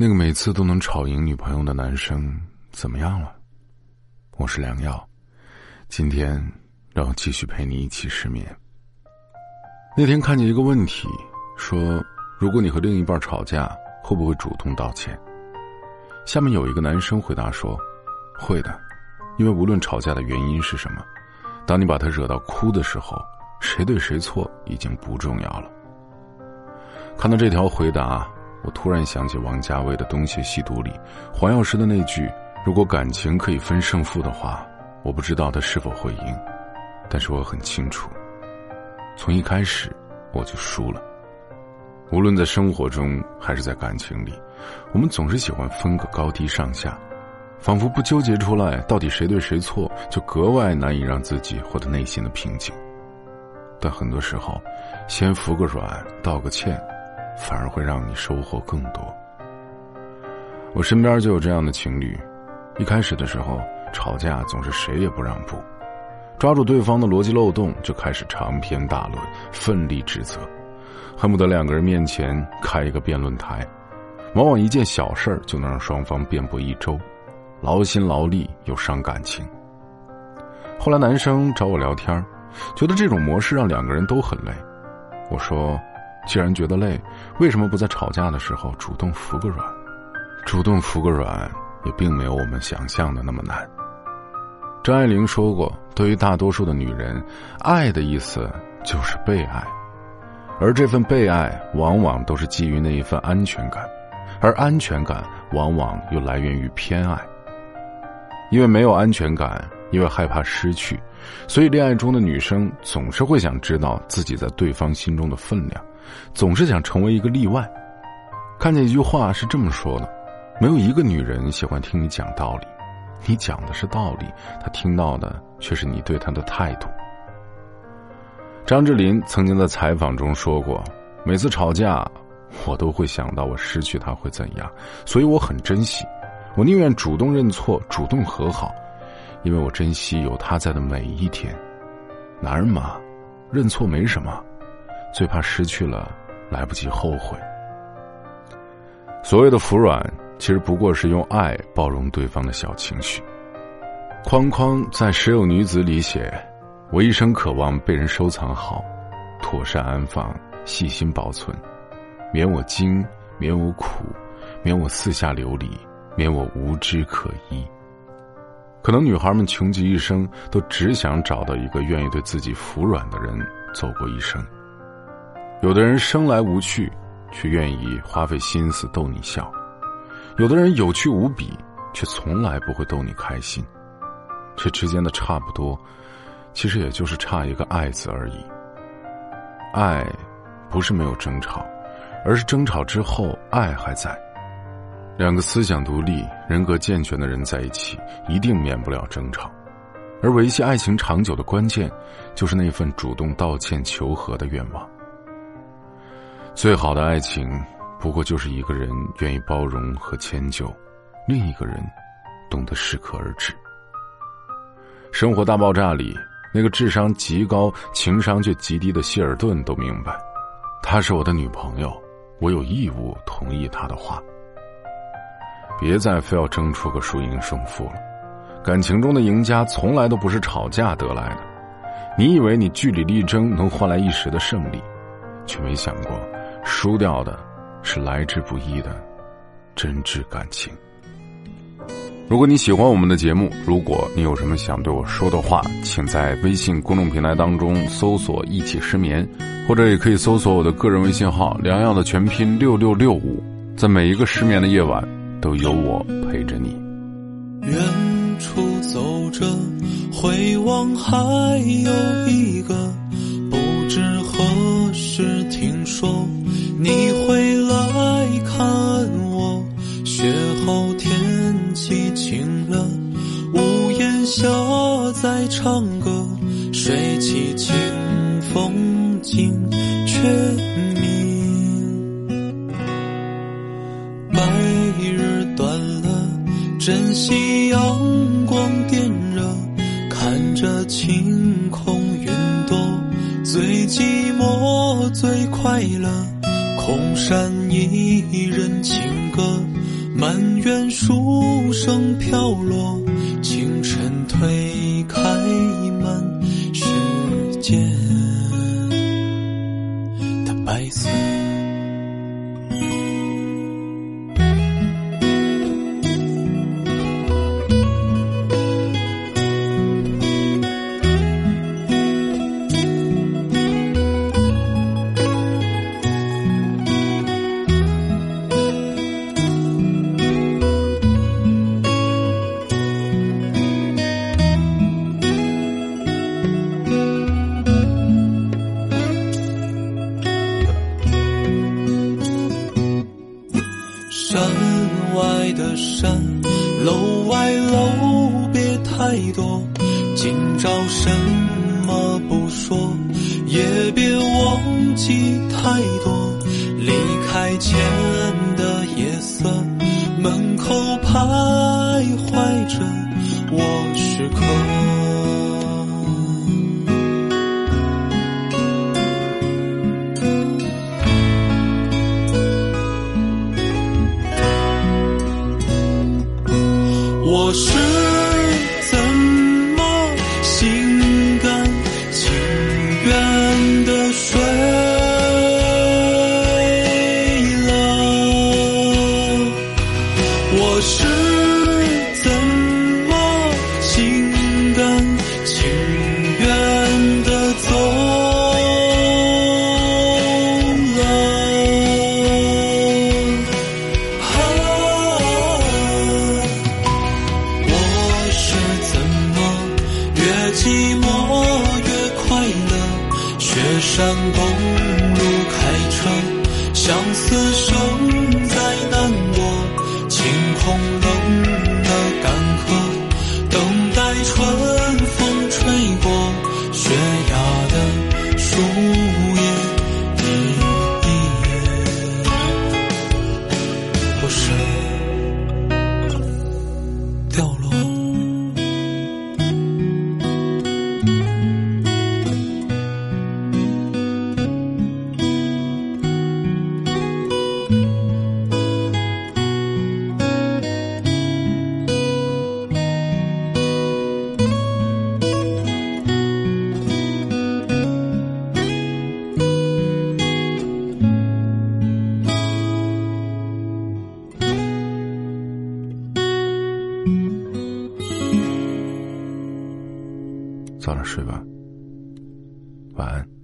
那个每次都能吵赢女朋友的男生怎么样了？我是良药，今天让我继续陪你一起失眠。那天看见一个问题，说如果你和另一半吵架，会不会主动道歉？下面有一个男生回答说：“会的，因为无论吵架的原因是什么，当你把他惹到哭的时候，谁对谁错已经不重要了。”看到这条回答。我突然想起王家卫的《东邪西毒》里黄药师的那句：“如果感情可以分胜负的话，我不知道他是否会赢，但是我很清楚，从一开始我就输了。无论在生活中还是在感情里，我们总是喜欢分个高低上下，仿佛不纠结出来到底谁对谁错，就格外难以让自己获得内心的平静。但很多时候，先服个软，道个歉。”反而会让你收获更多。我身边就有这样的情侣，一开始的时候吵架总是谁也不让步，抓住对方的逻辑漏洞就开始长篇大论，奋力指责，恨不得两个人面前开一个辩论台，往往一件小事儿就能让双方辩驳一周，劳心劳力又伤感情。后来男生找我聊天，觉得这种模式让两个人都很累，我说。既然觉得累，为什么不在吵架的时候主动服个软？主动服个软也并没有我们想象的那么难。张爱玲说过：“对于大多数的女人，爱的意思就是被爱，而这份被爱往往都是基于那一份安全感，而安全感往往又来源于偏爱。因为没有安全感，因为害怕失去，所以恋爱中的女生总是会想知道自己在对方心中的分量。”总是想成为一个例外。看见一句话是这么说的：没有一个女人喜欢听你讲道理，你讲的是道理，她听到的却是你对她的态度。张智霖曾经在采访中说过：“每次吵架，我都会想到我失去他会怎样，所以我很珍惜。我宁愿主动认错，主动和好，因为我珍惜有他在的每一天。男人嘛，认错没什么。”最怕失去了，来不及后悔。所谓的服软，其实不过是用爱包容对方的小情绪。框框在《时有女子》里写：“我一生渴望被人收藏好，妥善安放，细心保存，免我惊，免我苦，免我四下流离，免我无枝可依。”可能女孩们穷极一生，都只想找到一个愿意对自己服软的人，走过一生。有的人生来无趣，却愿意花费心思逗你笑；有的人有趣无比，却从来不会逗你开心。这之间的差不多，其实也就是差一个“爱”字而已。爱，不是没有争吵，而是争吵之后爱还在。两个思想独立、人格健全的人在一起，一定免不了争吵。而维系爱情长久的关键，就是那份主动道歉求和的愿望。最好的爱情，不过就是一个人愿意包容和迁就，另一个人懂得适可而止。生活大爆炸里，那个智商极高、情商却极低的希尔顿都明白，她是我的女朋友，我有义务同意她的话。别再非要争出个输赢胜负了，感情中的赢家从来都不是吵架得来的。你以为你据理力争能换来一时的胜利，却没想过。输掉的，是来之不易的真挚感情。如果你喜欢我们的节目，如果你有什么想对我说的话，请在微信公众平台当中搜索“一起失眠”，或者也可以搜索我的个人微信号“良药”的全拼六六六五。在每一个失眠的夜晚，都有我陪着你。远处走着，回望还有一个，不知何时听说。你会来看我，雪后天气晴了，屋檐下在唱歌，水起清风惊却明。白日短了，珍惜阳光电热，看着晴空云朵，最寂寞最快乐。山一人情歌满院书声飘落清晨推开山外的山，楼外楼，别太多。今朝什么不说，也别忘记太多。离开前的夜色，门口徘徊着我时刻。我是早点睡吧，晚安。